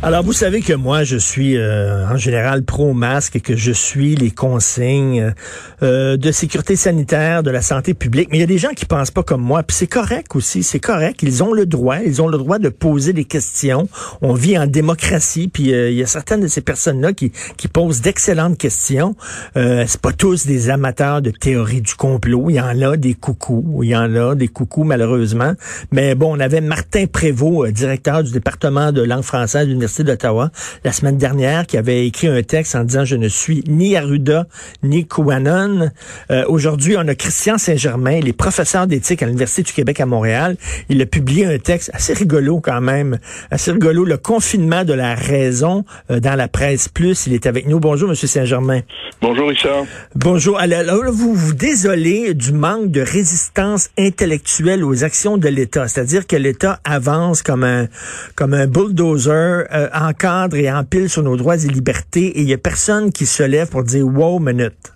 Alors, vous savez que moi, je suis euh, en général pro-masque et que je suis les consignes euh, de sécurité sanitaire, de la santé publique. Mais il y a des gens qui pensent pas comme moi. Puis c'est correct aussi, c'est correct. Ils ont le droit, ils ont le droit de poser des questions. On vit en démocratie. Puis euh, il y a certaines de ces personnes-là qui, qui posent d'excellentes questions. Euh, c'est pas tous des amateurs de théorie du complot. Il y en a des coucous. Il y en a des coucous, malheureusement. Mais bon, on avait Martin Prévost, directeur du département de langue française d'Ottawa la semaine dernière qui avait écrit un texte en disant je ne suis ni Arruda ni Kouanon. Euh, Aujourd'hui, on a Christian Saint-Germain, il est professeur d'éthique à l'Université du Québec à Montréal. Il a publié un texte assez rigolo quand même, assez rigolo, le confinement de la raison euh, dans la presse plus. Il est avec nous. Bonjour, Monsieur Saint-Germain. Bonjour Richard. Bonjour. Alors, alors, vous vous désolez du manque de résistance intellectuelle aux actions de l'État, c'est-à-dire que l'État avance comme un comme un bulldozer, euh, encadre et empile sur nos droits et libertés, et il y a personne qui se lève pour dire wow minute.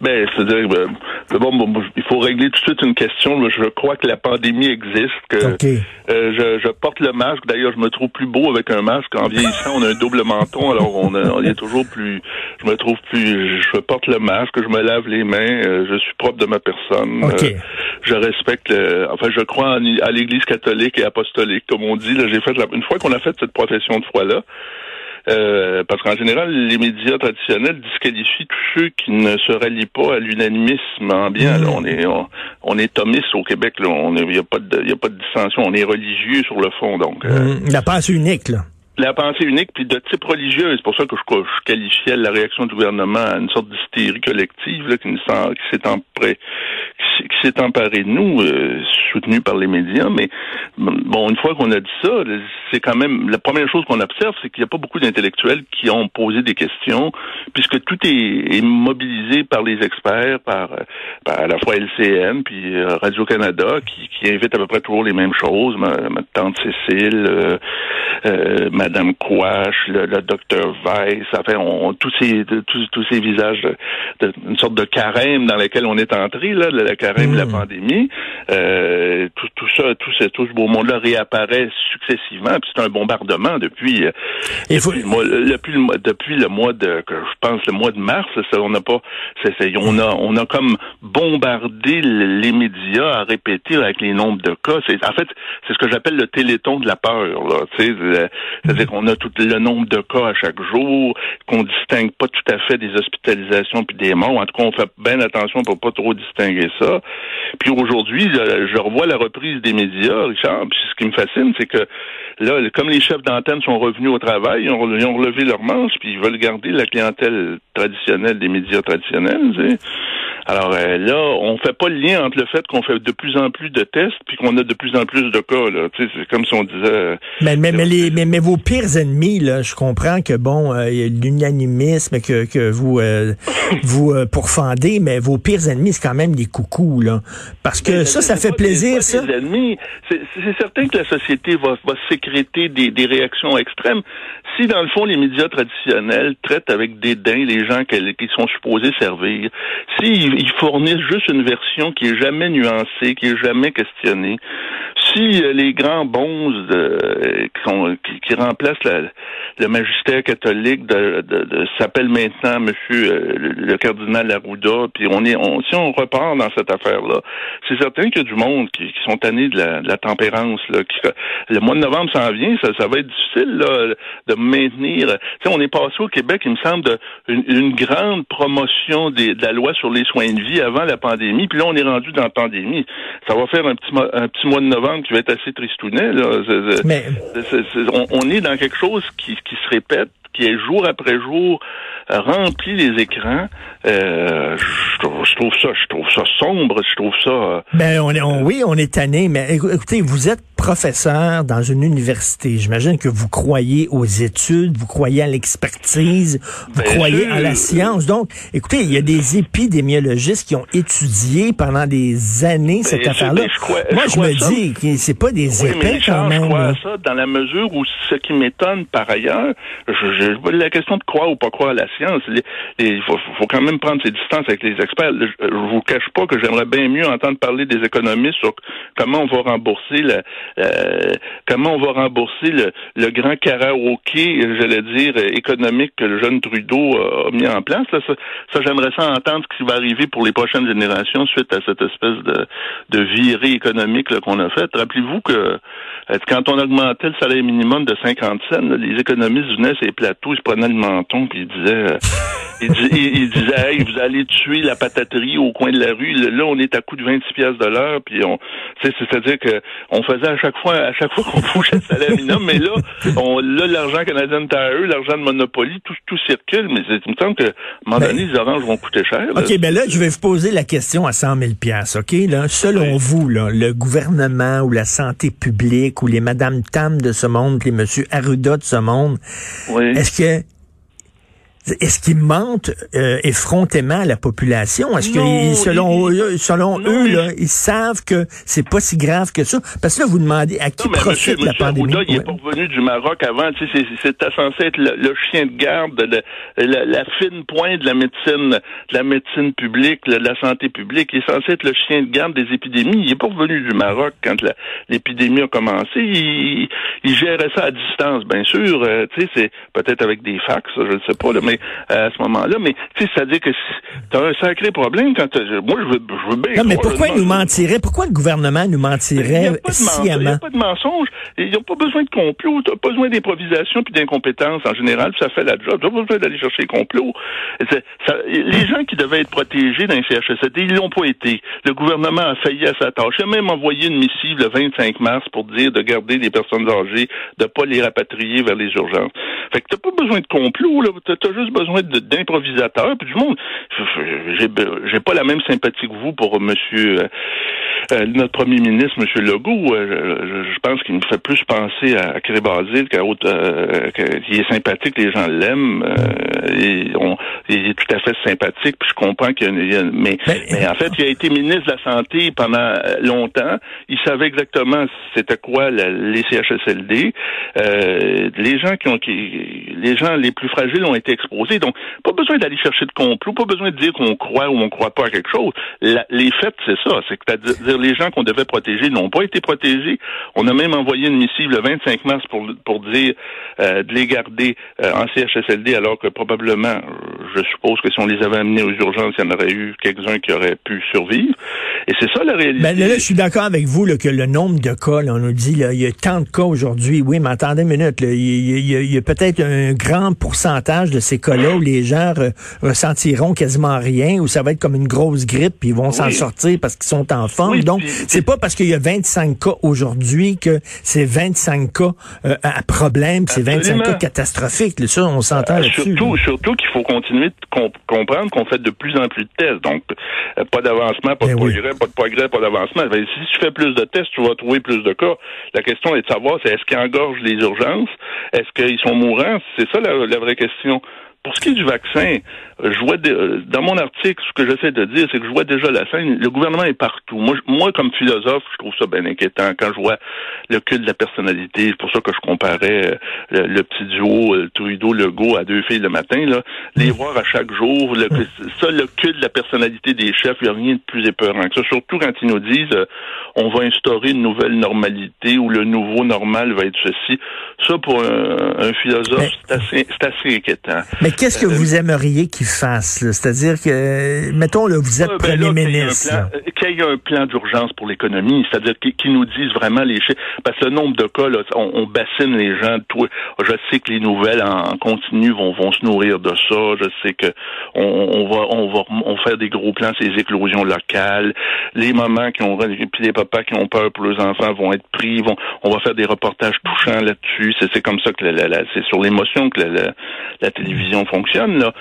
Ben, c'est-à-dire, ben, bon, bon, il faut régler tout de suite une question. Je crois que la pandémie existe, que OK. euh, je, je porte le masque. D'ailleurs, je me trouve plus beau avec un masque. En vieillissant, on a un double menton, alors on, a- on est toujours plus. Je me trouve plus. Je porte le masque, je me lave les mains, euh, je suis propre de ma personne. Euh, je respecte. le- enfin, je crois en- à l'Église catholique et apostolique, comme on dit. Là, j'ai fait la- une fois qu'on a fait cette profession de foi là. Euh, parce qu'en général, les médias traditionnels disqualifient tous ceux qui ne se rallient pas à l'unanimisme ambiant. Mhm. Là, on est on, on est thomiste au Québec. Là, on il y a pas de y a pas de dissension. On est religieux sur le fond. Donc, euh, Hum, la pensée unique, là. La pensée unique, puis de type religieux, c'est pour ça que je, qualifiais la réaction du gouvernement à une sorte d'hystérie collective là, qui, s'est emparée, qui emparée de nous, euh, soutenue par les médias. Mais bon, une fois qu'on a dit ça, c'est quand même la première chose qu'on observe, c'est qu'il n'y a pas beaucoup d'intellectuels qui ont posé des questions, puisque tout est, mobilisé par les experts, par, à la fois LCN puis euh, Radio Canada, qui, qui invite à peu près toujours les mêmes choses. Ma, ma tante Cécile. euh, euh, Madame Quash, le, le docteur Weiss, enfin, on, tous ces tous, tous ces visages de, de- une sorte de carême dans laquelle on est entré, là, la, la carême de la Mm. pandémie. Euh, tout, tout ça, tout ce, tout ce beau monde-là réapparaît successivement, puis c'est un bombardement depuis, euh, faut- depuis, le mois, depuis, le, depuis le mois de, que je pense le mois de mars, ça, on n'a pas, c'est- c'est- on a, on a comme bombardé le- les médias à répéter avec les nombres de cas. C'est, en fait, c'est ce que j'appelle le téléthon de la peur. Là, euh, c'est-à-dire qu'on a tout le nombre de cas à chaque jour, qu'on distingue pas tout à fait des hospitalisations puis des morts. En tout cas, on fait bien attention pour pas trop distinguer ça. Puis aujourd'hui, je, revois la reprise des médias, Richard. Puis ce qui me fascine, c'est que là, comme les chefs d'antenne sont revenus au travail, ils ont, ils ont relevé leurs manches, puis ils veulent garder la clientèle traditionnelle des médias traditionnels. tu sais. Alors euh, là, on fait pas le lien entre le fait qu'on fait de plus en plus de tests puis qu'on a de plus en plus de cas. Là. Tu sais, c'est comme si on disait. euh, Mais, mais, mais, les, mais, mais vos pires ennemis, là, je comprends que bon, euh, il y a l'unanimisme que, que vous euh, vous pourfendez, mais vos pires ennemis, c'est quand même les coucous, là. Parce que ça, ça fait plaisir, ça. ennemis. C'est c'est certain que la société va, va sécréter des, des réactions extrêmes. Si, dans le fond, les médias traditionnels traitent avec dédain les gens sont supposés servir, s'ils ils fournissent juste une version qui est jamais nuancée, qui est jamais questionnée, si euh, les grands bons de- qui, sont- qui- qui remplacent la- le magistère catholique de, de- de- s'appelle maintenant Monsieur euh, le, cardinal Arruda, puis on est, on, si on repart dans cette affaire-là, c'est certain qu'il y a du monde qui, qui sont tannés de la, la tempérance. Là, qui- le mois de novembre s'en vient, ça, ça va être difficile là, de maintenir. Tu sais, on est passé au Québec, il me semble, de une, une grande promotion des- de la loi sur les soins de vie avant la pandémie, puis là on est rendu dans la pandémie. Ça va faire un petit un petit mois de novembre qui va être assez tristounet. Là. On, on est dans quelque chose qui, qui se répète, qui est jour après jour rempli les écrans. Euh, je, trouve, ça, je trouve ça sombre, je trouve ça. Euh, ben on est, oui, on est tanné, mais écoutez, vous êtes professeur dans une université. J'imagine que vous croyez aux études, vous croyez à l'expertise, vous croyez à la science. Donc, écoutez, il y a des épidémiologistes qui ont étudié pendant des années cette affaire-là. Moi, je, me dis que c'est pas des oui, épais quand même. Je crois ça dans la mesure où ce qui m'étonne par ailleurs, je, je, la question de croire ou pas croire à la science, il faut, faut, quand même prendre ses distances avec les experts. Je, je vous cache pas que j'aimerais bien mieux entendre parler des économistes sur comment on va rembourser la, euh, comment on va rembourser le, le grand karaoké, j'allais dire, économique que le jeune Trudeau a mis en place. ça, j'aimerais ça entendre ce qui va arriver pour les prochaines générations suite à cette espèce de, de virée économique qu'on a faite. Rappelez-vous que euh, quand on augmentait le salaire minimum de 50 cents, les économistes venaient les ils se prenaient le menton puis ils disaient euh, ils, disaient hey, vous allez tuer la pataterie au coin de la rue. Là, on est à coût de 26 pièces de l'heure, puis on c'est-à-dire que on faisait à chaque fois à chaque fois qu'on bougeait le salaire minimum, mais là, on là l'argent canadien Tire, l'argent de Monopoly, tout, tout circule, mais il me semble que à un moment donné, les oranges vont coûter cher. OK, ben là, je vais vous poser la question à 100 000 OK? Là, selon vous, là, le gouvernement ou la santé publique ou les Madame Tam de ce monde, les Monsieur Arruda de ce monde, est-ce que est-ce qu'ils mentent euh, effrontément à la population? Est-ce que selon eux, selon eux, là, ils savent que c'est pas si grave que ça? Parce que là, vous demandez à qui profite la pandémie? il est pas revenu du Maroc avant. Tu sais, c'était censé être le, chien de garde, la, fine pointe de la médecine, de la médecine publique, de la santé publique. Il est censé être le chien de garde des épidémies. Il est pas revenu du Maroc quand l'épidémie a commencé. Il, gérait ça à distance, bien sûr. Euh, tu sais, c'est peut-être avec des fax, je ne sais pas. Là, mais euh, à ce moment-là. Mais tu sais, c'est-à-dire que tu as un sacré problème quand moi je veux, je veux bien. Non, mais pourquoi il nous mentirait Pourquoi le gouvernement nous mentirait sciemment? Il n'y a pas de mensonge. Ils n'ont pas besoin de complot. Tu pas besoin d'improvisation puis d'incompétence en général. Puis ça fait la job. Tu n'as pas besoin d'aller chercher complot. les gens qui devaient être protégés dans les CHSLD, ils l'ont pas été. Le gouvernement a failli à sa tâche. Il a même envoyé une missive le 25 mars pour dire de garder les personnes âgées, de pas les rapatrier vers les urgences. Fait que t'as pas besoin de complot, là. T'as juste besoin d'improvisateurs. Puis du monde, j'ai pas la même sympathie que vous pour monsieur, euh, euh, notre premier ministre, monsieur Legault. Euh, je, pense qu'il me fait plus penser à, Cré Basile qu'à autre, qu'il est sympathique, les gens l'aiment. et il est tout à fait sympathique. Puis je comprends qu'il y a, mais, mais, en fait, il a été ministre de la santé pendant longtemps. Il savait exactement c'était quoi les CHSLD. les gens qui ont qui, les gens les plus fragiles ont été exposés. Donc, pas besoin d'aller chercher de complot, pas besoin de dire qu'on croit ou on croit pas à quelque chose. les faits, c'est ça. C'est que dire les gens qu'on devait protéger n'ont pas été protégés. On a même envoyé une missive le 25 mars pour, pour dire euh, de les garder euh, en CHSLD alors que probablement, je suppose que si on les avait amenés aux urgences, il y en aurait eu quelques-uns qui auraient pu survivre. Et c'est ça la réalité. Ben, là, je suis d'accord avec vous là, que le nombre de cas, on nous dit, là, il y a tant de cas aujourd'hui. Oui, mais attendez une minute. il y a peut-être un grand pourcentage de ces cas-là où les gens ressentiront quasiment rien, où ça va être comme une grosse grippe, puis ils vont s'en sortir parce qu'ils sont en forme. Donc, c'est pas parce qu'il y a 25 cas aujourd'hui que c'est 25 cas euh, à problème, c'est 25 cas catastrophiques. Ça, on s'entend euh, là-dessus. Surtout, surtout qu'il faut continuer de comprendre qu'on fait de plus en plus de tests. Donc, euh, pas d'avancement, pas de ben progrès, pas de progrès, pas d'avancement. Ben, si tu fais plus de tests, tu vas trouver plus de cas. La question est de savoir, c'est est-ce qu'ils engorgent les urgences? Est-ce qu'ils sont mourants? C'est ça la vraie question. Pour ce qui est du vaccin, je vois euh, dans mon article, ce que j'essaie de dire, c'est que je vois déjà la scène. Le gouvernement est partout. Moi, moi, comme philosophe, je trouve ça bien inquiétant quand je vois le culte de la personnalité. C'est pour ça que je comparais euh, le, petit duo euh, Trudeau-Legault à deux filles le matin. Là, les mm. voir à chaque jour. Le, ça, le culte de la personnalité des chefs, il n'y a rien de plus épeurant que ça. Surtout quand ils nous disent on va instaurer une nouvelle normalité ou le nouveau normal va être ceci. Ça, pour un, philosophe, c'est assez, assez inquiétant. Mais qu'est-ce que vous aimeriez qu'ils fassent? C'est-à-dire que, mettons, là, vous êtes ben premier ministre. Qu'il y ait un plan d'urgence pour l'économie, c'est-à-dire qu'ils nous disent vraiment les chiffres. Parce que le nombre de cas, là, on, bassine les gens. Je sais que les nouvelles en, continu vont, vont se nourrir de ça. Je sais que on, on va on va on faire des gros plans, ces éclosions locales. Les mamans qui ont puis les papas qui ont peur pour leurs enfants vont être pris. Vont, on va faire des reportages touchants là-dessus. C'est comme ça que la, c'est sur l'émotion que la, la, télévision fonctionne. Là.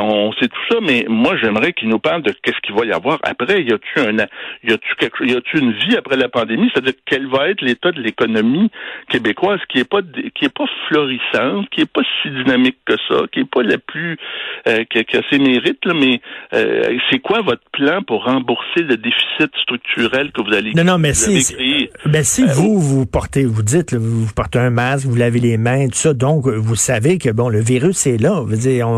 On sait tout ça, mais moi j'aimerais qu'ils nous parlent de qu'est-ce qu'il va y avoir après. Y a-tu un y a-tu quelque y a-tu une vie après la pandémie? C'est-à-dire quel va être l'état de l'économie québécoise qui est pas qui est pas florissante, qui est pas si dynamique que ça, qui est pas la plus euh, qui, a ses mérites, là, mais euh, c'est quoi votre plan pour rembourser le déficit structurel que vous allez Non, non, mais si, ben, si euh, vous, vous portez, vous dites, vous portez un masque, vous lavez les mains, tout ça, donc vous savez que bon, le virus est là. Vous, dire,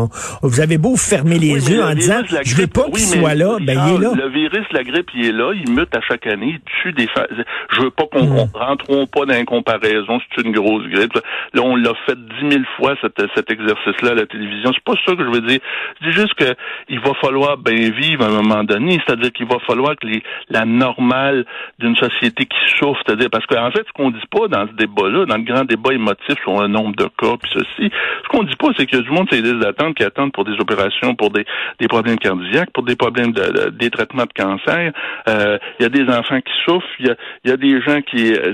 vous avez beau fermer les yeux en disant, je veux pas qu'il soit là, ben il est là. Le virus, la grippe, il est là, il mute à chaque année, il tue des. Je veux pas qu'on hmm. rentrons pas dans une comparaison, c'est une grosse grippe. Là, on l'a fait dix mille fois cet, cet exercice-là à la télévision. C'est pas ça que je veux dire. Je dis juste que il va falloir bien vivre à un moment donné. C'est-à-dire qu'il va falloir que les, la normale d'une société qui souffre, c'est-à-dire parce qu'en fait, ce qu'on dit pas dans ce débat-là, dans le grand débat émotif sur le nombre de cas puis ceci, ce qu'on dit pas, c'est a du monde c'est des attentes qui attendent pour des opérations, pour des, des problèmes cardiaques, pour des problèmes de, des traitements de cancer. Euh, il y a des enfants qui souffrent, il y a, y a des gens qui euh,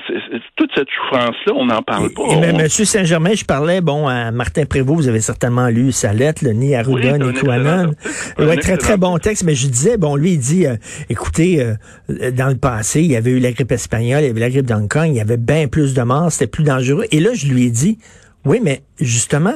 toute cette souffrance-là, on n'en parle pas. Mais Monsieur Saint-Germain, je parlais bon à Martin Prévost, vous avez certainement lu sa lettre, le ni Arruda ni Quanon. Ouais, très très bon texte, mais je disais bon lui il dit euh, écoutez euh, dans le passé, il y avait eu la grippe espagnole, il y avait la grippe d'Hong Kong, il y avait bien plus de morts, c'était plus dangereux. Et là je lui ai dit oui, mais justement,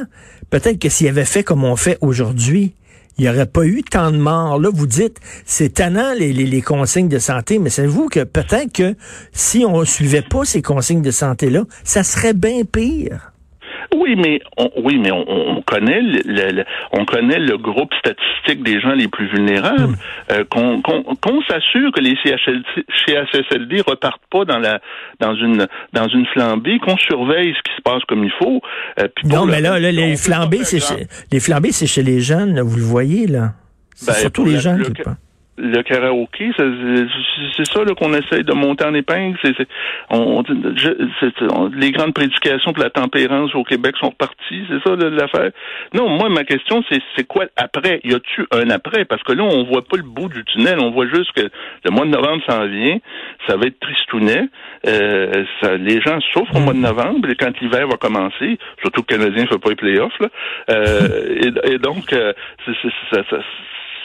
peut-être que s'il avait fait comme on fait aujourd'hui, il n'y aurait pas eu tant de morts. Là, vous dites, c'est tannant les, les, consignes de santé, mais savez-vous que peut-être que si on suivait pas ces consignes de santé-là, ça serait bien pire? Oui, mais on, oui, mais on, connaît le, on connaît le groupe statistique des gens les plus vulnérables. Hmm. Euh, qu'on s'assure que les CHSLD repartent pas dans la dans une dans une flambée, qu'on surveille ce qui se passe comme il faut. Euh, non, mais là, les flambées, c'est chez, les flambées, c'est chez les jeunes. vous le voyez là. C'est ben, surtout les jeunes qui le karaoké, c'est ça qu'on essaye de monter en épingle. C'est, on, les grandes prédications pour la tempérance au Québec sont parties, c'est ça l'affaire. Non, moi ma question c'est c'est quoi après? Y a-tu un après? Parce que là on voit pas le bout du tunnel, on voit juste que le mois de novembre s'en vient, ça va être tristounet. Euh, ça, les gens souffrent au mois de novembre et quand l'hiver va commencer, surtout que le Canadien ne fait pas les playoffs là. Euh, et, donc euh, c'est, ça, ça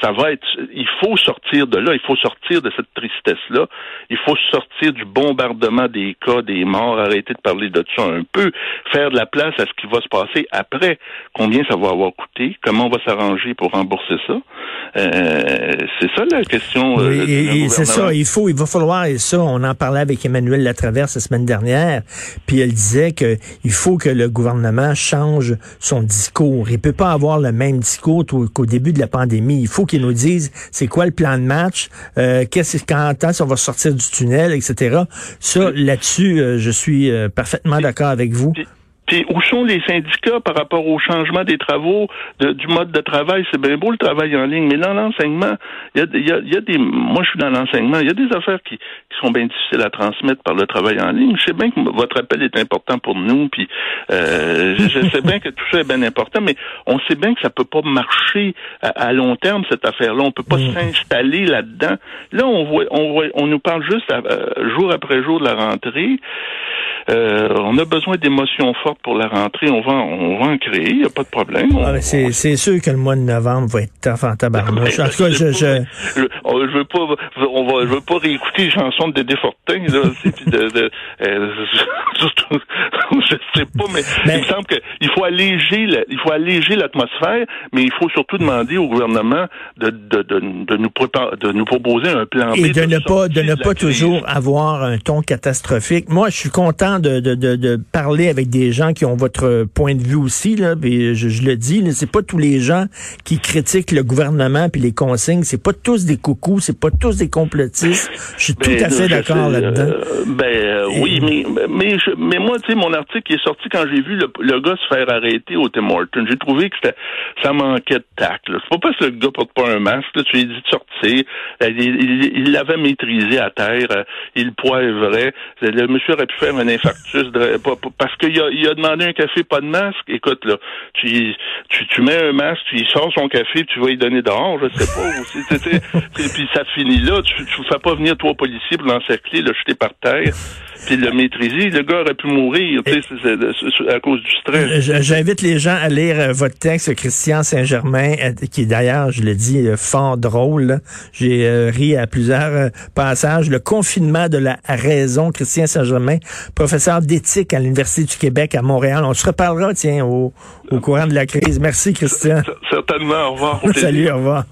ça va être, il faut sortir de là, il faut sortir de cette tristesse-là, il faut sortir du bombardement des cas, des morts, arrêter de parler de ça un peu, faire de la place à ce qui va se passer après, combien ça va avoir coûté, comment on va s'arranger pour rembourser ça? Euh, c'est ça la question. Euh, c'est ça, il faut, il va falloir, et ça, on en parlait avec Emmanuel Latraverse la semaine dernière, puis elle disait que il faut que le gouvernement change son discours. Il peut pas avoir le même discours qu'au début de la pandémie. Il faut qu'ils nous disent c'est quoi le plan de match, euh, qu'est-ce quand on va sortir du tunnel, etc. Ça, là-dessus, euh, je suis euh, parfaitement d'accord avec vous. Puis où sont les syndicats par rapport au changement des travaux, du mode de travail? C'est bien beau le travail en ligne, mais dans l'enseignement, il y a, y a, des. Moi, je suis dans l'enseignement. Il y a des affaires qui, qui, sont bien difficiles à transmettre par le travail en ligne. Je sais bien que votre appel est important pour nous, puis euh, je sais bien que tout ça est bien important, mais on sait bien que ça peut pas marcher à, long terme cette affaire-là. On peut pas mm. s'installer là-dedans. Là, on voit, on voit, on nous parle juste euh, jour après jour de la rentrée. Euh, on a besoin d'émotions fortes pour la rentrée. On va, on va en créer, il n'y a pas de problème. Ah, c'est, sûr que le mois de novembre va être tough en tabarnouche. En tout cas, je, je... Je, veux pas, on va, je veux pas réécouter les chansons de Dédé Fortin, là, de, de, euh, je sais pas, mais, il me semble qu'il faut alléger, il faut alléger l'atmosphère, mais il faut surtout demander au gouvernement de, de, de, de nous préparer, de nous proposer un plan B. Et de, ne pas, de ne pas toujours avoir un ton catastrophique. Moi, je suis content de, de, de, parler avec des gens gens qui ont votre point de vue aussi, là, puis je, le dis, c'est pas tous les gens qui critiquent le gouvernement puis les consignes, c'est pas tous des coucous, c'est pas tous des complotistes. Je suis tout Ben, à fait d'accord là-dedans. euh, ben euh, oui, mais mais je- mais moi, tu sais, mon article est sorti quand j'ai vu le, le gars se faire arrêter au Tim Hortons. J'ai trouvé que ça manquait de tact. C'est pas parce que le gars porte pas un masque. Là, tu lui dit de sortir. Euh, Il l'avait maîtrisé à terre. euh, Il poivrait. Le monsieur aurait pu faire un infarctus de- parce qu'il a, il a demandé un café pas de masque. Écoute là, tu, tu, tu mets un masque, tu lui sors son café, tu vas lui donner dehors. Je sais pas. Puis ça finit là. Tu, tu fais pas venir trois policiers pour l'encercler, le jeter par terre, puis le maîtriser. Le gars aurait pu mourir, à cause du stress. J'invite les gens à lire euh, votre texte, Christian Saint-Germain, euh, qui est d'ailleurs, je le dis, euh, fort drôle. J'ai euh, ri à plusieurs passages. Le confinement de la raison, Christian Saint-Germain, professeur d'éthique à l'Université du Québec à Montréal. On se reparlera, tiens, au, au courant de la crise. Merci, Christian. Certainement, au revoir. Salut, au revoir.